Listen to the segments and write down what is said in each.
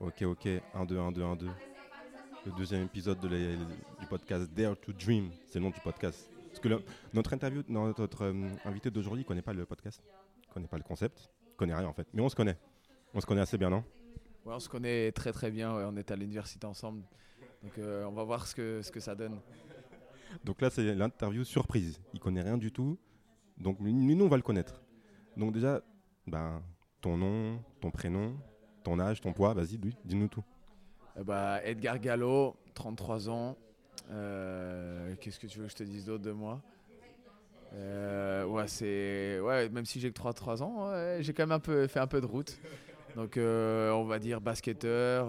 Ok, ok, 1, 2, 1, 2, 1, 2. Le deuxième épisode de du podcast Dare to Dream, c'est le nom du podcast. Parce que le- notre interview, non, notre euh, invité d'aujourd'hui, il connaît pas le podcast, il connaît pas le concept, il connaît rien en fait. Mais on se connaît. On se connaît assez bien, non? Ouais, on se connaît très très bien, ouais, on est à l'université ensemble. Donc euh, on va voir ce que, ce que ça donne. Donc là, c'est l'interview surprise. Il connaît rien du tout. Donc nous, on va le connaître. Donc déjà, ben, ton nom, ton prénom, ton âge, ton poids, vas-y, dis- dis-nous tout. Euh, bah, Edgar Gallo, 33 ans. Euh, Qu'est-ce que tu veux que je te dise d'autre de moi? Euh, ouais, c'est ouais, même si j'ai que 33 ans, ouais, j'ai quand même un peu fait un peu de route. Donc euh, on va dire basketteur.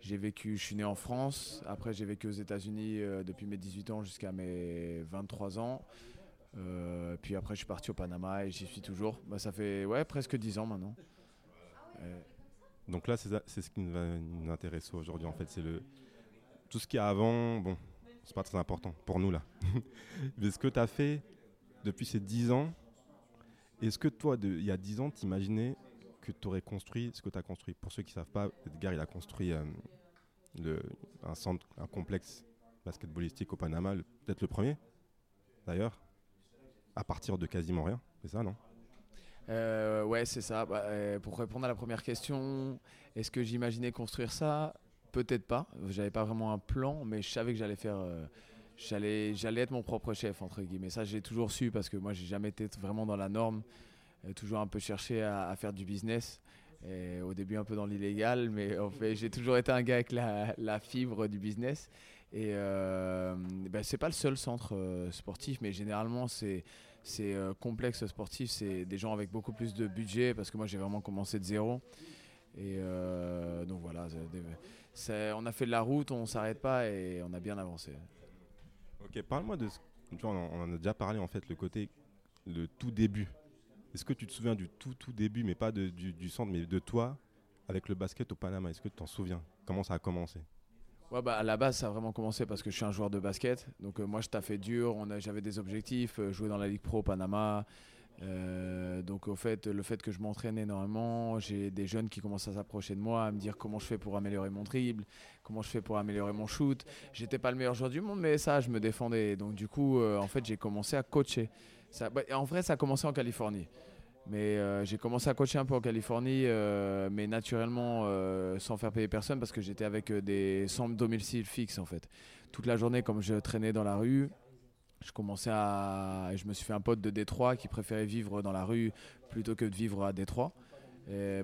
j'ai vécu, je suis né en France. Après j'ai vécu aux États-Unis depuis mes 18 ans jusqu'à mes 23 ans. Puis après je suis parti au Panama et j'y suis toujours. Bah, ça fait ouais presque 10 ans maintenant. Euh, Donc là, c'est ce qui nous va nous intéresser aujourd'hui. En fait, c'est le tout ce qu'il y a avant. Bon, c'est pas très important pour nous là. Mais ce que tu as fait depuis ces 10 ans, est-ce que toi, il y a 10 ans, t'imaginais que tu aurais construit ce que tu as construit? Pour ceux qui savent pas, Edgar, il a construit euh, un centre, un complexe basketballistique au Panama, peut-être le premier, d'ailleurs, à partir de quasiment rien. C'est ça, non? Euh, ouais, c'est ça. Bah, euh, pour répondre à la première question, est-ce que j'imaginais construire ça? Peut-être pas. J'avais pas vraiment un plan, mais je savais que j'allais faire. euh, j'allais, être mon propre chef entre guillemets. Ça, j'ai toujours su parce que moi, j'ai jamais été vraiment dans la norme. Euh, toujours un peu cherché à, faire du business. Au début, un peu dans l'illégal, mais en fait, j'ai toujours été un gars avec la, la fibre du business. Et ben, c'est pas le seul centre sportif, mais généralement, c'est c'est euh, complexe sportif, c'est des gens avec beaucoup plus de budget parce que moi j'ai vraiment commencé de zéro. Et euh, donc voilà, on a fait de la route, on s'arrête pas et on a bien avancé. Ok, parle-moi de ce. Tu vois, on en- a déjà parlé en fait, le côté, le tout début. Est-ce que tu te souviens du tout tout début, mais pas de- du centre, mais de toi avec le basket au Panama? Est-ce que tu t'en souviens? Comment ça a commencé? Ouais, bah, à la base, ça a vraiment commencé parce que je suis un joueur de basket. Donc, euh, moi, je taffais dur. J'avais des objectifs, euh, jouer dans la Ligue Pro Panama. Euh, donc, au fait, le fait que je m'entraîne énormément, j'ai des jeunes qui commencent à s'approcher de moi, à me dire comment je fais pour améliorer mon dribble, comment je fais pour améliorer mon shoot. J'étais pas le meilleur joueur du monde, mais ça, je me défendais. Donc, du coup, en fait, j'ai commencé à coacher. Ça, bah, en vrai, ça a commencé en Californie. Mais euh, j'ai commencé à coacher un peu en Californie, euh, mais naturellement euh, sans faire payer personne parce que j'étais avec des sans domicile fixe en fait. Toute la journée, comme je traînais dans la rue, je commençais à. Je me suis fait un pote de Détroit qui préférait vivre dans la rue plutôt que de vivre à Détroit.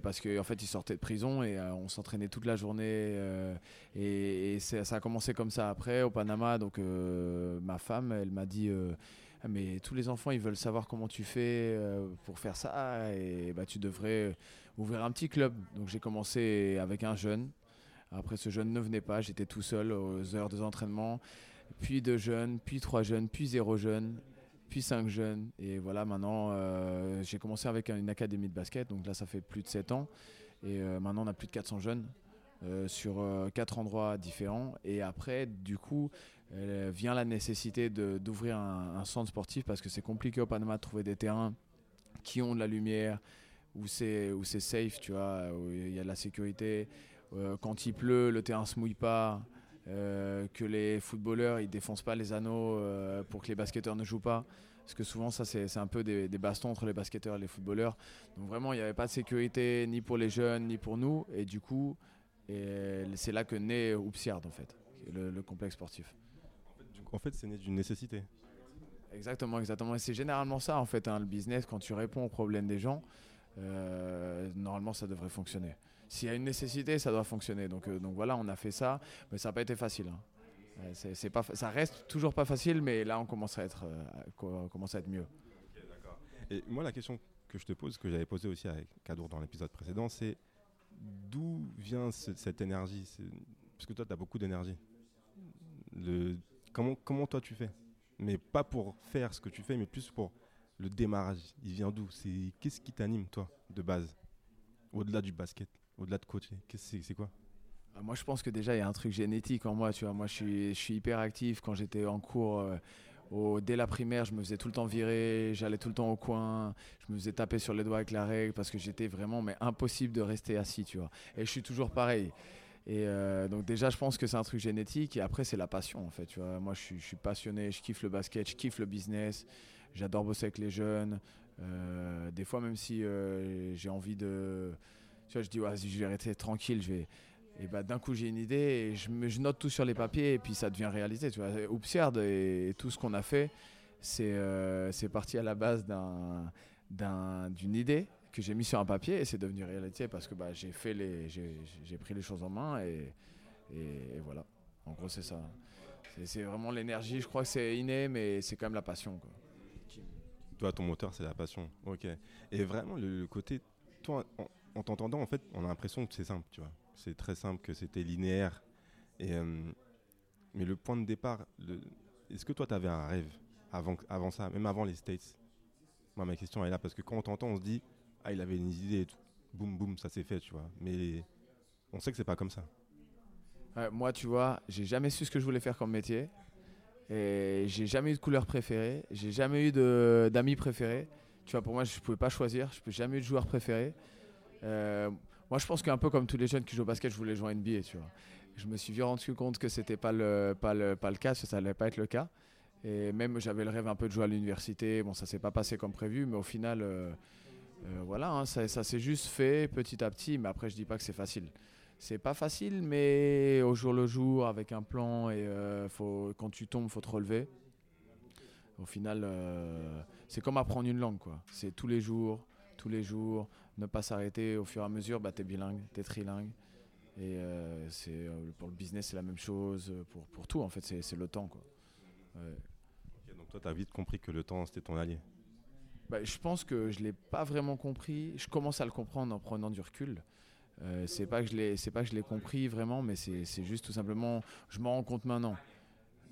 Parce qu'en en fait, il sortait de prison et on s'entraînait toute la journée. et ça a commencé comme ça après au Panama. Donc, ma femme, elle m'a dit Mais tous les enfants, ils veulent savoir comment tu fais euh, pour faire ça. Et bah, tu devrais ouvrir un petit club. Donc, j'ai commencé avec un jeune. Après, ce jeune ne venait pas. J'étais tout seul aux heures de entraînement. Puis deux jeunes, puis trois jeunes, puis zéro jeune puis cinq jeunes. Et voilà, maintenant, euh, j'ai commencé avec une académie de basket, donc là, ça fait plus de 7 ans. Et euh, maintenant, on a plus de 400 jeunes euh, sur euh, quatre endroits différents. Et après, du coup, euh, vient la nécessité d'ouvrir un, centre sportif parce que c'est compliqué au Panama de trouver des terrains qui ont de la lumière, où c'est safe, tu vois, où il y a de la sécurité. Euh, quand il pleut, le terrain se mouille pas. euh, que les footballeurs ils défoncent pas les anneaux euh, pour que les basketteurs ne jouent pas parce que souvent ça c'est un peu des, bastons entre les basketteurs et les footballeurs donc vraiment il n'y avait pas de sécurité ni pour les jeunes ni pour nous et du coup c'est là que naît Oupsiard en fait le, le complexe sportif En fait, c'est né d'une nécessité. Exactement, exactement. Et c'est généralement ça, en fait, hein, le business, quand tu réponds aux problèmes des gens, euh, normalement, ça devrait fonctionner. S'il y a une nécessité, ça doit fonctionner. Donc, euh, donc voilà, on a fait ça, mais ça n'a pas été facile. hein. Euh, c'est- pas, ça reste toujours pas facile, mais là, on commence à être, euh, commence à être mieux. Et moi, la question que je te pose, que j'avais posée aussi avec Kadour dans l'épisode précédent, c'est d'où vient ce- cette énergie? Parce que toi, tu as beaucoup d'énergie. Le... Comment, comment toi tu fais? Mais pas pour faire ce que tu fais, mais plus pour le démarrage. Il vient d'où? C'est Qu'est-ce qui t'anime, toi, de base? Au-delà du basket, au-delà de coacher c'est, c'est quoi? Ah, Moi, je pense que déjà, il y a un truc génétique en moi. Tu vois, moi, je suis, je hyper actif quand j'étais en cours. euh, dès la primaire, je me faisais tout le temps virer, j'allais tout le temps au coin, je me faisais taper sur les doigts avec la règle parce que j'étais vraiment mais impossible de rester assis, tu vois. Et je suis toujours pareil. Et euh, donc déjà, je pense que c'est un truc génétique. Et après, c'est la passion, en fait. Moi, je suis, je passionné, je kiffe le basket, je kiffe le business. J'adore bosser avec les jeunes. Euh, des fois, même si euh, j'ai envie de... Tu vois, je dis, ouais, je vais rester tranquille, je vais... Et bah, d'un coup, j'ai une idée et je, note tout sur les papiers et puis ça devient réalité. Tu vois. Oupsiard et, tout ce qu'on a fait, c'est parti à la base d'une idée que j'ai mis sur un papier et c'est devenu réalité parce que bah, j'ai fait les j'ai pris les choses en main et, et, voilà. En gros c'est ça. C'est vraiment l'énergie. Je crois que c'est inné mais c'est quand même la passion quoi. toi ton moteur c'est la passion. Ok. Et vraiment le, côté toi en, t'entendant en fait on a l'impression que c'est simple tu vois. C'est très simple que c'était linéaire. Et euh, mais le point de départ est-ce que toi tu avais un rêve avant avant ça même avant les States? Moi ma question est là parce que quand on t'entend on se dit ah, il avait une idée et tout. Boum, boum, ça s'est fait, tu vois. Mais on sait que c'est pas comme ça. moi, tu vois, j'ai jamais su ce que je voulais faire comme métier. Et j'ai jamais eu de couleur préférée. J'ai jamais eu d'amis préférés. Tu vois, pour moi, je pouvais pas choisir. Je n'ai jamais eu de joueur préféré. Euh, moi, je pense qu'un peu comme tous les jeunes qui jouent au basket, je voulais jouer à NBA, tu vois. Je me suis vite rendu compte que c'était pas le, pas le, pas le cas, que ça allait pas être le cas. Et même, j'avais le rêve un peu de jouer à l'université. Bon, ça s'est pas passé comme prévu, mais au final, euh, euh, voilà, hein, ça, s'est juste fait petit à petit, mais après je dis pas que c'est facile. C'est pas facile, mais au jour le jour, avec un plan, et euh, faut, quand tu tombes, faut te relever. Au final, euh, c'est comme apprendre une langue, quoi. C'est tous les jours, tous les jours, ne pas s'arrêter. Au fur et à mesure, bah, tu bilingue, tu trilingue. Et c'est pour le business, c'est la même chose. Pour, pour tout, en fait, c'est le temps, quoi. donc toi, tu vite compris que le temps, c'était ton allié bah, je pense que je ne l'ai pas vraiment compris. Je commence à le comprendre en prenant du recul. Euh, c'est pas que je l'ai, c'est pas que je l'ai compris vraiment, mais c'est, juste tout simplement, je m'en rends compte maintenant.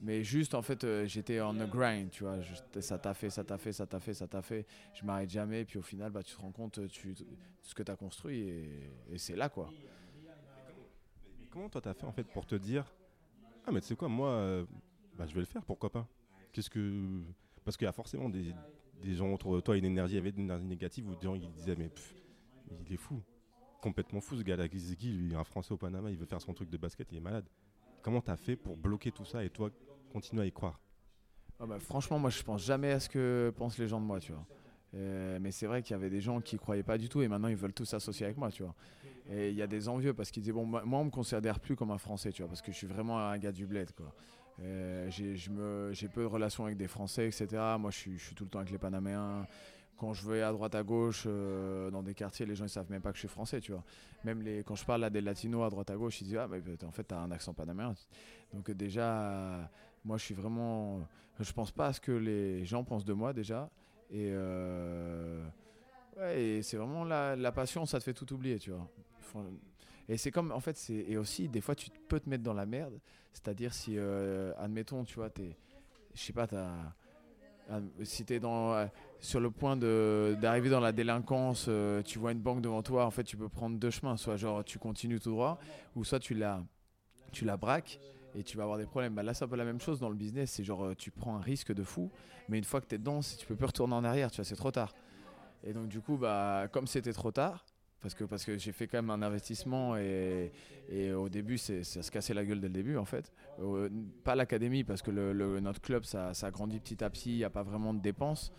Mais juste en fait, euh, j'étais en a grind, tu vois. ça t'a fait, ça t'a fait, ça t'a fait, ça t'a fait. Je m'arrête jamais. Puis au final, bah, tu te rends compte tu, ce que tu as construit et, c'est là quoi. Comment toi t'as fait en fait pour te dire ah mais tu sais quoi moi euh, bah, je vais le faire pourquoi pas? Qu'est-ce que parce qu'il y a forcément des, des gens autour de toi une énergie, avait une énergie négative où des gens ils disaient mais il est fou, complètement fou ce gars-là, qui lui, un Français au Panama, il veut faire son truc de basket, il est malade. Comment tu as fait pour bloquer tout ça et toi continuer à y croire? Ah bah, Franchement, moi je pense jamais à ce que pensent les gens de moi, tu vois. Euh, mais c'est vrai qu'il y avait des gens qui croyaient pas du tout et maintenant ils veulent tous s'associer avec moi, tu vois. Et il y a des envieux parce qu'ils disaient bon, moi on me considère plus comme un Français, tu vois, parce que je suis vraiment un gars du bled, quoi. Euh, j'ai peu de relations avec des Français, etc. Moi, je suis, tout le temps avec les Panaméens. Quand je vais à droite, à gauche, euh, dans des quartiers, les gens ils savent même pas que je suis français, tu vois. Même les, quand je parle à des latinos à droite, à gauche, ils disent Ah, mais en fait, tu as un accent panaméen. Donc, déjà, moi, je suis vraiment. Je pense pas à ce que les gens pensent de moi, déjà. Et, euh, et c'est vraiment la, la, passion, ça te fait tout oublier, tu vois. Et c'est comme, en fait, c'est et aussi, des fois, tu peux te mettre dans la merde. C'est-à-dire si, euh, admettons, tu vois, t'es, je sais pas, si tu es dans, euh, sur le point d'arriver dans la délinquance, euh, tu vois une banque devant toi, en fait, tu peux prendre deux chemins. Soit genre tu continues tout droit, ou soit tu la, tu la braques et tu vas avoir des problèmes. Bah là, c'est un peu la même chose dans le business. C'est genre, tu prends un risque de fou, mais une fois que tu es dedans, tu peux plus retourner en arrière, tu vois, c'est trop tard. Et donc, du coup, bah, comme c'était trop tard, parce que, parce que j'ai fait quand même un investissement et, et au début, c'est, ça se cassait la gueule dès le début en fait. Euh, pas l'académie parce que notre club, ça, ça grandit petit à petit, il n'y a pas vraiment de dépenses.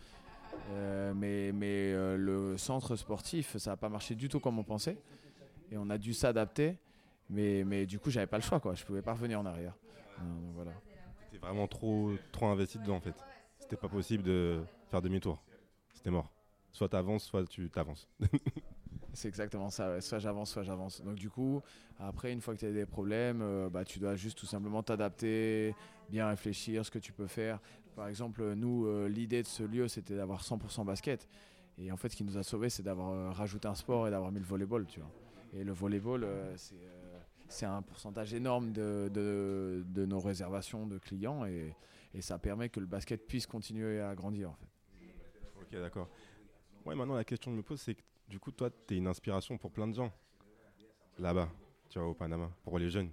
Euh, mais mais euh, le centre sportif, ça n'a pas marché du tout comme on pensait. Et on a dû s'adapter. Mais, mais du coup, j'avais pas le choix. Quoi. Je pouvais pas revenir en arrière. voilà. Tu vraiment trop, trop investi dedans en fait. C'était pas possible de faire demi-tour. C'était mort. Soit tu avances, soit tu t'avances. C'est exactement ça. Soit j'avance, soit j'avance. Donc du coup, après, une fois que tu as des problèmes, euh, bah, tu dois juste tout simplement t'adapter, bien réfléchir ce que tu peux faire. Par exemple, nous, euh, l'idée de ce lieu, c'était d'avoir 100% basket. Et en fait, ce qui nous a sauvés, c'est d'avoir euh, rajouté un sport et d'avoir mis le volleyball, tu vois. Et le volleyball, c'est un pourcentage énorme de, de, de, nos réservations de clients et, et, ça permet que le basket puisse continuer à grandir, en fait. Ok, d'accord. Ouais, maintenant, la question que je me pose, c'est du coup, toi, tu es une inspiration pour plein de gens là-bas, tu vois, au Panama, pour les jeunes.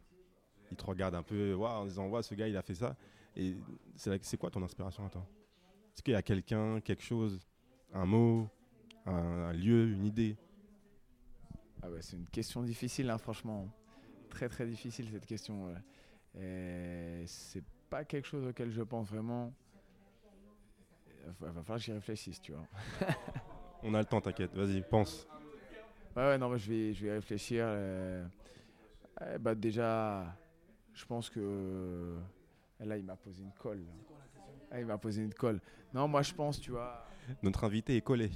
Ils te regardent un peu en disant, ouais, ce gars, il a fait ça. Et c'est quoi ton inspiration à toi? Est-ce qu'il y a quelqu'un, quelque chose, un mot, un, lieu, une idée? Ah ouais, C'est une question difficile, hein, franchement. Très très difficile cette question. C'est pas quelque chose auquel je pense vraiment. Il va falloir que j'y réfléchisse, tu vois. On a le temps, t'inquiète. Vas-y, pense. Ouais, ouais, non, je vais, je vais réfléchir. Euh, bah, déjà, je pense que. Là, il m'a posé une colle. Ah, il m'a posé une colle. Non, moi, je pense, tu vois. Notre invité est collé.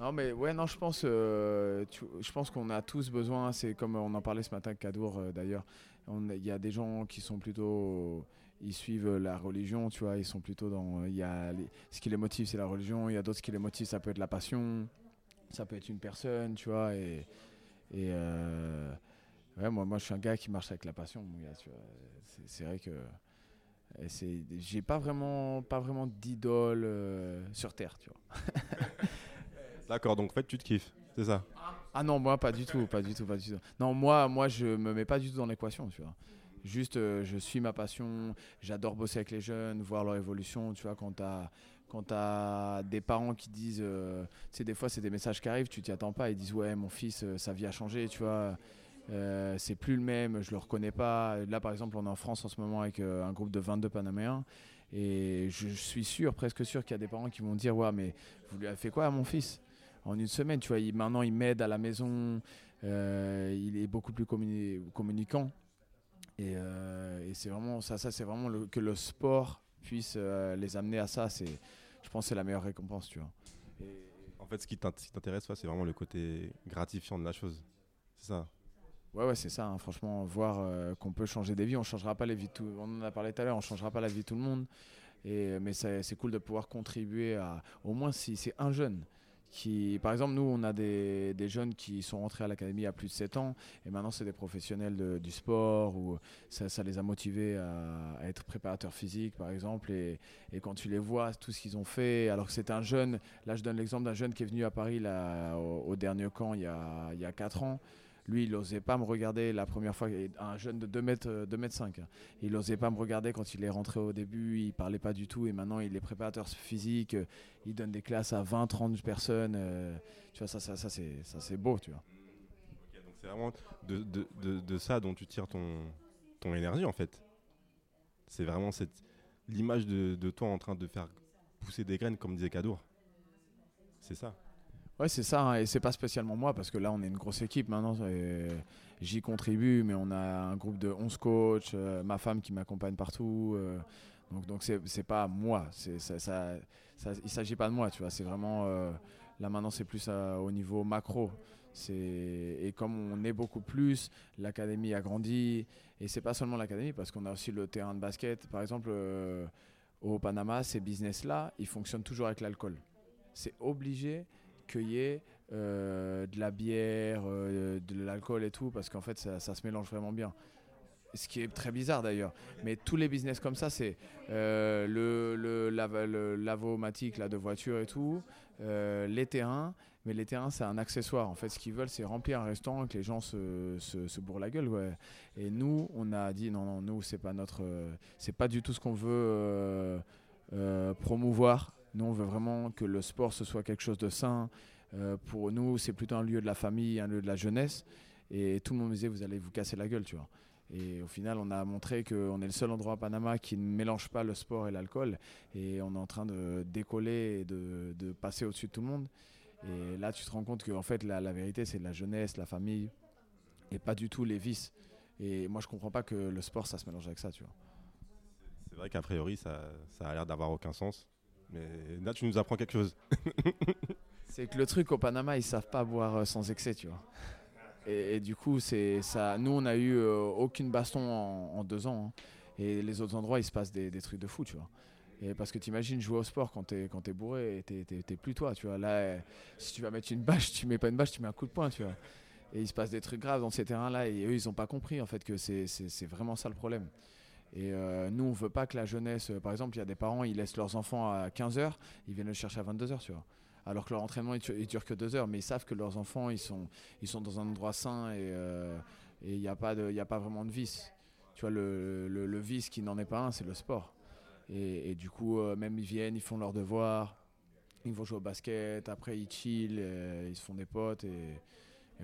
Non, mais ouais, non, je pense, euh, je pense qu'on a tous besoin. C'est comme on en parlait ce matin avec Kadour, euh, d'ailleurs. Il y a des gens qui sont plutôt ils suivent la religion, tu vois, ils sont plutôt dans. Il y a ce qui les motive, c'est la religion, il y a d'autres qui les motivent, ça peut être la passion, ça peut être une personne, tu vois, et. et euh, ouais, moi, moi, je suis un gars qui marche avec la passion, mon gars, tu vois. C'est vrai que. J'ai pas vraiment, pas vraiment d'idole euh, sur Terre, tu vois. D'accord, donc en fait, tu te kiffes, c'est ça? Ah non, moi, pas du tout, pas du tout, pas du tout. Non, moi, moi je me mets pas du tout dans l'équation, tu vois. Juste, euh, je suis ma passion. J'adore bosser avec les jeunes, voir leur évolution. Tu vois, quand tu as, des parents qui disent, euh, des fois, c'est des messages qui arrivent, tu t'y attends pas. Ils disent, ouais, mon fils, euh, sa vie a changé, tu vois. c'est plus le même, je le reconnais pas. Là, par exemple, on est en France en ce moment avec un groupe de 22 Panaméens. Et je, suis sûr, presque sûr qu'il y a des parents qui vont dire Ouais, mais vous lui avez fait quoi à mon fils? En une semaine, tu vois, maintenant il m'aide à la maison, il est beaucoup plus communicant. Euh, et, c'est vraiment ça, ça c'est vraiment le, que le sport puisse euh, les amener à ça. C'est, je pense, c'est la meilleure récompense, tu vois. En fait, ce qui t'intéresse, c'est vraiment le côté gratifiant de la chose. C'est ça. Ouais, ouais, c'est ça. Hein. Franchement, voir euh, qu'on peut changer des vies, on changera pas les vies. Tout, on en a parlé tout à l'heure, on changera pas la vie de tout le monde. Et, mais c'est cool de pouvoir contribuer à, au moins si c'est un jeune par exemple, nous, on a des, jeunes qui sont rentrés à l'académie à plus de 7 ans et maintenant c'est des professionnels du sport ou ça, les a motivés à, être préparateurs physiques, par exemple. Et, quand tu les vois, tout ce qu'ils ont fait, alors que c'est un jeune, là je donne l'exemple d'un jeune qui est venu à Paris au dernier camp il y a, il y a 4 ans. Lui, il n'osait pas me regarder la première fois, un jeune de 2 mètres, 2 mètres 5. Hein. Il n'osait pas me regarder quand il est rentré au début, il parlait pas du tout et maintenant il est préparateur physique, il donne des classes à 20, 30 personnes. Euh, tu vois, ça, ça, c'est beau, tu vois. c'est vraiment de, ça dont tu tires ton, ton énergie en fait. C'est vraiment cette l'image de, de toi en train de faire pousser des graines comme disait Kadour. C'est ça. Ouais, c'est ça. Hein, et c'est pas spécialement moi, parce que là, on est une grosse équipe maintenant. J'y contribue, mais on a un groupe de 11 coachs, euh, ma femme qui m'accompagne partout. Euh, donc, donc c'est pas moi. Ça, ça, ça, il s'agit pas de moi, tu vois. C'est vraiment. Euh, là, maintenant, c'est plus au niveau macro. Et comme on est beaucoup plus, l'académie a grandi. Et c'est pas seulement l'académie, parce qu'on a aussi le terrain de basket. Par exemple, au Panama, ces business-là, ils fonctionnent toujours avec l'alcool. C'est obligé euh, de la bière, euh, de l'alcool et tout, parce qu'en fait, ça, se mélange vraiment bien. Ce qui est très bizarre d'ailleurs. Mais tous les business comme ça, c'est euh, le, le, lavomatique là, de voiture et tout, les terrains. Mais les terrains, c'est un accessoire. En fait, ce qu'ils veulent, c'est remplir un restaurant et que les gens se, bourrent la gueule. Et nous, on a dit non, non, nous, c'est pas notre, c'est pas du tout ce qu'on veut promouvoir nous, on veut vraiment que le sport, ce soit quelque chose de sain. Euh, pour nous, c'est plutôt un lieu de la famille, un lieu de la jeunesse. Et tout le monde me disait, vous allez vous casser la gueule, tu vois. Et au final, on a montré qu'on est le seul endroit à Panama qui ne mélange pas le sport et l'alcool. Et on est en train de décoller et de, passer au-dessus de tout le monde. Et là, tu te rends compte que en fait, la, vérité, c'est la jeunesse, la famille, et pas du tout les vices. Et moi, je comprends pas que le sport, ça se mélange avec ça, tu vois. C'est vrai qu'a priori, ça, ça a l'air d'avoir aucun sens. Mais là, tu nous apprends quelque chose. c'est que le truc au Panama, ils savent pas boire euh, sans excès, tu vois. Et, du coup, c'est ça. Nous, on a eu euh, aucune baston en, deux ans. Hein. Et les autres endroits, il se passe des, trucs de fou, tu vois. Et parce que tu imagines jouer au sport quand tu es, quand es bourré t'es plus toi, tu vois. Là, si tu vas mettre une bâche, tu mets pas une bâche, tu mets un coup de poing, tu vois. Et il se passe des trucs graves dans ces terrains-là et eux, ils ont pas compris en fait que c'est vraiment ça le problème. Et euh, nous, on veut pas que la jeunesse, euh, par exemple, il y a des parents, ils laissent leurs enfants à 15h, ils viennent le chercher à 22h, tu vois. Alors que leur entraînement, il, dure que 2 heures, mais ils savent que leurs enfants, ils sont, ils sont dans un endroit sain et euh, il n'y a, pas a pas vraiment de vice. tu vois, le, le, vice qui n'en est pas un, c'est le sport. Et, du coup, euh, même ils viennent, ils font leurs devoirs, ils vont jouer au basket, après ils chill, euh, ils se font des potes.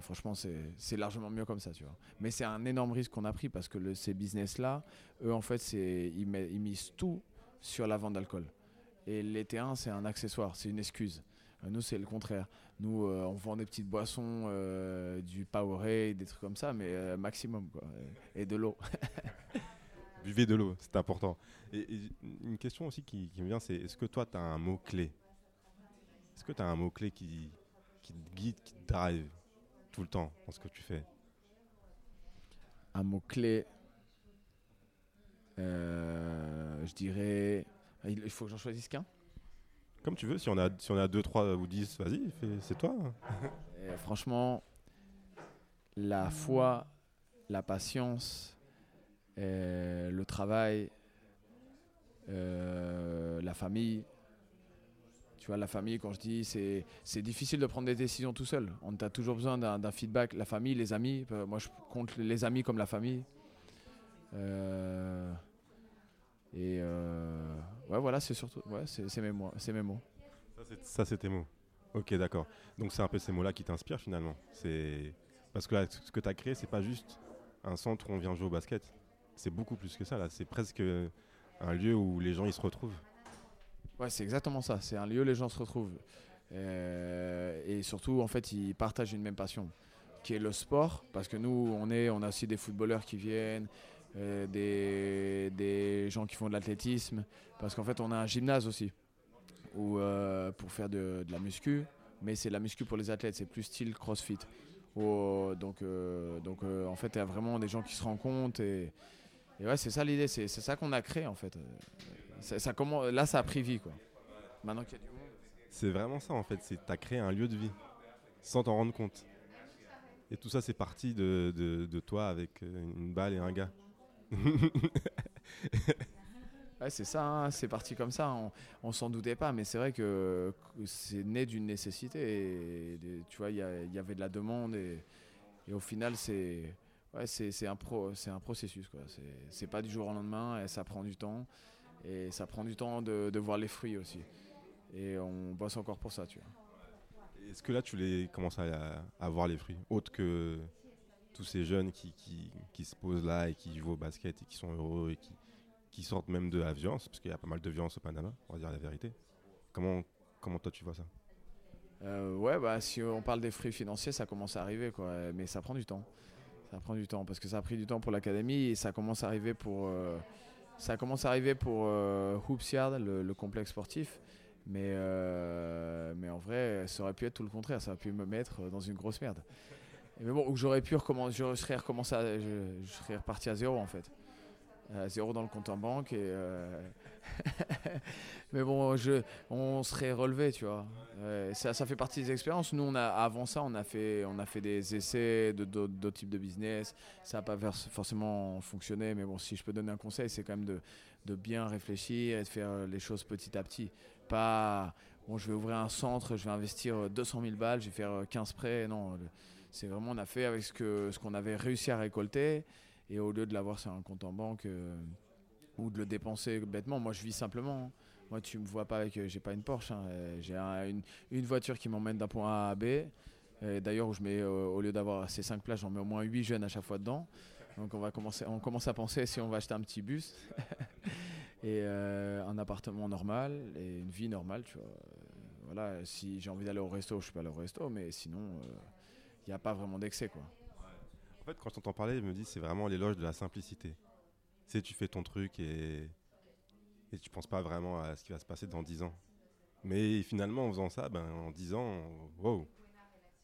Franchement, c'est largement mieux comme ça, tu vois. Mais c'est un énorme risque qu'on a pris parce que ces business-là, eux, en fait, ils, ils misent tout sur la vente d'alcool. Et les terrains, c'est un accessoire, c'est une excuse. Euh, nous, c'est le contraire. Nous, on vend des petites boissons, du Powerade, des trucs comme ça, mais maximum, quoi. Et de l'eau. Buvez de l'eau, c'est important. Et, une question aussi qui, me vient, c'est est-ce que toi, tu as un mot-clé? Est-ce que tu as un mot-clé qui, qui te guide, qui te drive? Tout le temps dans ce que tu fais Un mot-clé, euh, je dirais. Il faut que j'en choisisse qu'un Comme tu veux, si on a, si on a 2, 3 ou 10, vas-y, c'est toi. franchement, la foi, la patience euh, le travail, euh, la famille. Tu vois, la famille, quand je dis, c'est difficile de prendre des décisions tout seul. On a toujours besoin d'un feedback. La famille, les amis, euh, moi je compte les amis comme la famille. et ouais, voilà, c'est surtout, ouais, c'est mes mots. Mes mots. Ça, c'est tes mots. Ok, d'accord. Donc c'est un peu ces mots-là qui t'inspirent finalement. C'est parce que là, ce que tu as créé, c'est pas juste un centre où on vient jouer au basket c'est beaucoup plus que ça. Là, c'est presque un lieu où les gens ils se retrouvent. Ouais, c'est exactement ça. C'est un lieu où les gens se retrouvent. Euh, et surtout, en fait, ils partagent une même passion, qui est le sport. Parce que nous, on, est, on a aussi des footballeurs qui viennent, euh, des, des, gens qui font de l'athlétisme. Parce qu'en fait, on a un gymnase aussi, où, euh, pour faire de, de, la muscu. Mais c'est la muscu pour les athlètes, c'est plus style crossfit. donc, donc en fait, il y a vraiment des gens qui se rencontrent. Et, et ouais, c'est ça l'idée, c'est ça qu'on a créé en fait. Ça, comment, là, ça a pris vie quoi. Maintenant qu'il y a du monde. C'est vraiment ça en fait, c'est tu as créé un lieu de vie sans t'en rendre compte. Et tout ça, c'est parti de, de, toi avec euh, une balle et un gars. ouais, c'est ça, hein, c'est parti comme ça. On, on s'en doutait pas, mais c'est vrai que, c'est né d'une nécessité. Et, tu vois, il y, y, avait de la demande et, et au final, c'est ouais, c'est un, pro, un processus. C'est pas du jour au lendemain, et ça prend du temps. Et ça prend du temps de, de, voir les fruits aussi. Et on bosse encore pour ça, tu vois. Est-ce que là, tu les commences à, à, voir les fruits Autre que tous ces jeunes qui, qui, qui, se posent là et qui jouent au basket et qui sont heureux et qui, qui sortent même de la violence, parce qu'il y a pas mal de violence au Panama, on va dire la vérité. Comment, comment toi tu vois ça? Euh, Ouais, bah, si on parle des fruits financiers, ça commence à arriver, quoi, mais ça prend du temps. Ça prend du temps parce que ça a pris du temps pour l'académie et ça commence à arriver pour, euh, ça commence à arriver pour euh, Hoops Yard, le, complexe sportif. Mais, euh, mais en vrai, ça aurait pu être tout le contraire. Ça aurait pu me mettre dans une grosse merde. mais bon, j'aurais pu recommencer, je serais, reparti à zéro en fait. À zéro dans le compte en banque et mais bon, je, on serait relevé, tu vois. ça, ça, fait partie des expériences. Nous, on a, avant ça, on a fait, on a fait des essais de d'autres types de business. Ça n'a pas forcément fonctionné, mais bon, si je peux donner un conseil, c'est quand même de, de, bien réfléchir et de faire les choses petit à petit. Pas, bon, je vais ouvrir un centre, je vais investir 200 000 balles, je vais faire 15 prêts. Non, c'est vraiment, on a fait avec ce qu'on ce qu'on avait réussi à récolter. Et au lieu de l'avoir sur un compte en banque, euh, ou de le dépenser bêtement. Moi, je vis simplement. Hein. Moi, tu me vois pas avec. Euh, j'ai pas une Porsche. Hein. Euh, j'ai une, voiture qui m'emmène d'un point A à B. D'ailleurs, je mets, euh, au lieu d'avoir ces 5 places, j'en mets au moins 8 jeunes à chaque fois dedans. Donc, on, va commencer, on commence à penser si on va acheter un petit bus et un appartement normal et une vie normale. Tu vois. Voilà, si j'ai envie d'aller au resto, je peux aller au resto, mais sinon, il n'y a pas vraiment d'excès. quoi. En fait, quand je t'entends parler, je me dis c'est vraiment l'éloge de la simplicité sais, tu fais ton truc et, et tu penses pas vraiment à ce qui va se passer dans 10 ans. Mais finalement, en faisant ça, ben, en 10 ans, wow.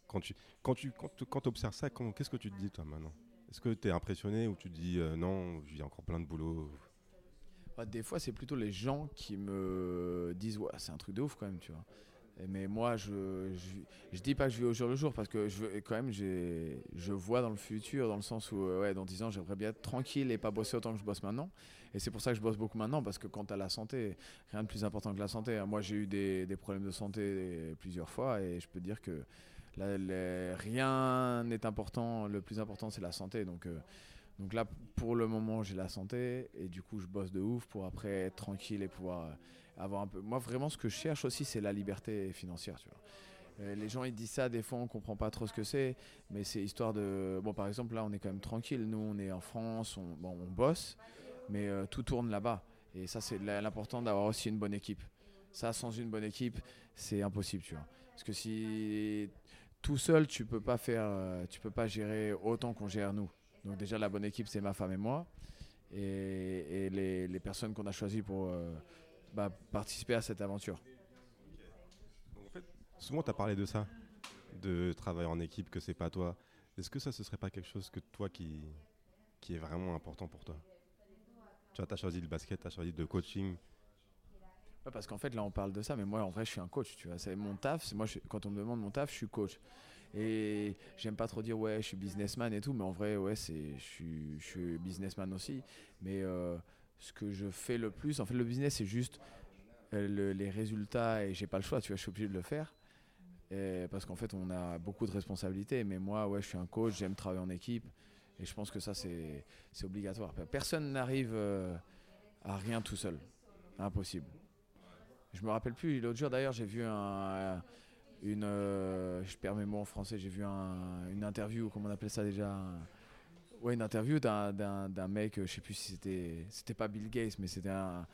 Quand tu, quand tu quand, quand observes ça, qu'est-ce que tu te dis toi maintenant? Est-ce que tu es impressionné ou tu te dis euh, non, j'ai encore plein de boulot? Des fois, c'est plutôt les gens qui me disent ouais, c'est un truc de ouf quand même, tu vois. Mais moi, je, je, dis pas que je vis au jour le jour parce que je, quand même, je vois dans le futur, dans le sens où, euh, ouais, dans 10 ans, j'aimerais bien être tranquille et pas bosser autant que je bosse maintenant. Et c'est pour ça que je bosse beaucoup maintenant parce que quand tu as la santé, rien de plus important que la santé. Moi, j'ai eu des, des, problèmes de santé plusieurs fois et je peux dire que rien n'est important. Le plus important, c'est la santé. Donc, euh, Donc là, pour le moment, j'ai la santé et du coup, je bosse de ouf pour après être tranquille et pouvoir avoir un peu. Moi, vraiment, ce que je cherche aussi, c'est la liberté financière, tu vois. Euh, les gens ils disent ça des fois on comprend pas trop ce que c'est mais c'est histoire de bon par exemple là on est quand même tranquille. Nous on est en France on, bosse mais euh, tout tourne là-bas. Et ça c'est l'important d'avoir aussi une bonne équipe. Ça sans une bonne équipe c'est impossible tu vois. Parce que si tout seul tu peux pas faire euh, tu peux pas gérer autant qu'on gère nous. Donc déjà la bonne équipe c'est ma femme et moi. Et, les personnes qu'on a choisies pour bah, participer à cette aventure Souvent, tu as parlé de ça, de travailler en équipe, que c'est pas toi. Est-ce que ça, ce serait pas quelque chose que toi qui, qui est vraiment important pour toi? Tu vois, as choisi le basket, tu as choisi le coaching. parce qu'en fait, là, on parle de ça, mais moi, en vrai, je suis un coach. Tu vois, c'est mon taf. Moi, quand on me demande mon taf, je suis coach. Et j'aime pas trop dire ouais, je suis businessman et tout, mais en vrai, ouais, c'est, je suis, je suis businessman aussi. Mais euh, ce que je fais le plus, en fait, le business, c'est juste euh, les résultats et j'ai pas le choix. Tu vois, je suis obligé de le faire parce qu'en fait, on a beaucoup de responsabilités. Mais moi, ouais, je suis un coach, j'aime travailler en équipe. Et je pense que ça, c'est obligatoire. Personne n'arrive euh, à rien tout seul. Impossible. Je me rappelle plus. L'autre jour, d'ailleurs, j'ai vu un, une. Euh, je perds mes français. J'ai vu un, une interview, comment on appelle ça déjà Ouais, une interview d'un mec, je sais plus si c'était. C'était pas Bill Gates, mais c'était un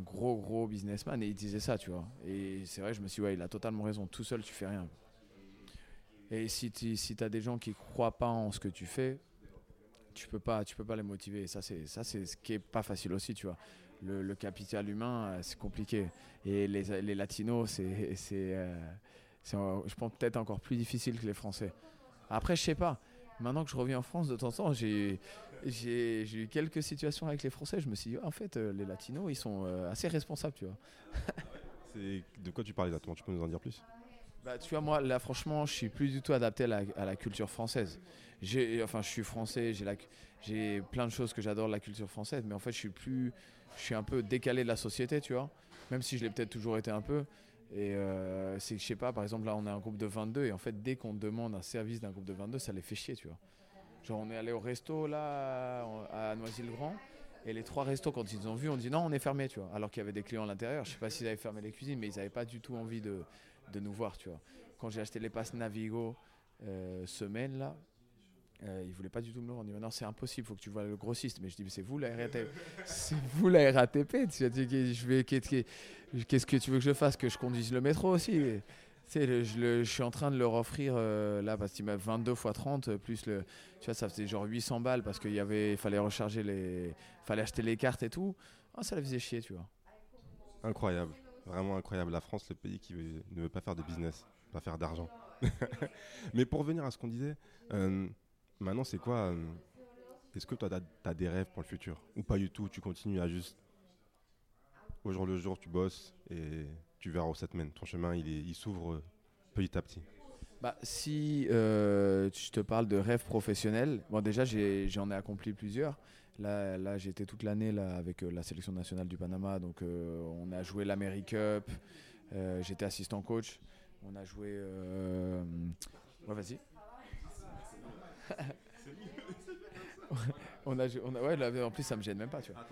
gros gros businessman et il disait ça, tu vois. Et c'est vrai, je me suis dit, ouais, il a totalement raison. Tout seul, tu fais rien. Et si tu si as des gens qui croient pas en ce que tu fais, tu peux pas, tu peux pas les motiver. Et ça, c'est ça, c'est ce qui est pas facile aussi, tu vois. Le, capital humain, euh, c'est compliqué. Et les, les latinos, c'est, c'est, euh, je pense peut-être encore plus difficile que les Français. Après, je sais pas. Maintenant que je reviens en France, de temps en temps, j'ai eu quelques situations avec les Français. Je me suis dit, en fait, euh, les Latinos, ils sont euh, assez responsables, tu vois. de quoi tu parles exactement Tu peux nous en dire plus? Bah, Tu vois, moi, là, franchement, je suis plus du tout adapté à la, culture française. Enfin, je suis français, j'ai plein de choses que j'adore de la culture française, mais en fait, je suis plus, je suis un peu décalé de la société, tu vois. Même si je l'ai peut-être toujours été un peu. Et euh, c'est, je sais pas, par exemple, là, on a un groupe de 22, et en fait, dès qu'on demande un service d'un groupe de 22, ça les fait chier, tu vois. Genre, on est allé au resto là, à Noisy-le-Grand. Et les trois restos, quand ils ont vu, on dit non, on est fermé, tu vois. Alors qu'il y avait des clients à l'intérieur. Je sais pas s'ils avaient fermé les cuisines, mais ils n'avaient pas du tout envie de, de, nous voir, tu vois. Quand j'ai acheté les passes Navigo euh, semaine là, euh, ils voulaient pas du tout me le vendre. Ils dit non, c'est impossible, faut que tu vois le grossiste. Mais je dis, c'est vous la RATP. c'est vous la RATP. Tu dit, je vais, qu'est-ce que tu veux que je fasse? Que je conduise le métro aussi je, je, suis en train de leur offrir euh, là parce qu'il m'a 22 x 30 plus le tu vois ça faisait genre 800 balles parce qu'il il fallait recharger les fallait acheter les cartes et tout oh, ça la faisait chier tu vois incroyable vraiment incroyable la France le pays qui ne veut pas faire de business pas faire d'argent mais pour revenir à ce qu'on disait euh, maintenant c'est quoi euh, est-ce que toi tu as, des rêves pour le futur ou pas du tout tu continues à juste au jour le jour tu bosses et tu verras où ça te. Ton chemin, il, il s'ouvre petit à petit. Bah, si euh, je te parle de rêve professionnel, bon, déjà j'en ai, accompli plusieurs. Là, là été toute l'année avec euh, la sélection nationale du Panama. Donc, euh, on a joué l'Americup. Euh, J'étais assistant coach. On a joué. Ouais, vas-y. on a, on a, ouais, en plus, ça me gêne même pas. Tu vois.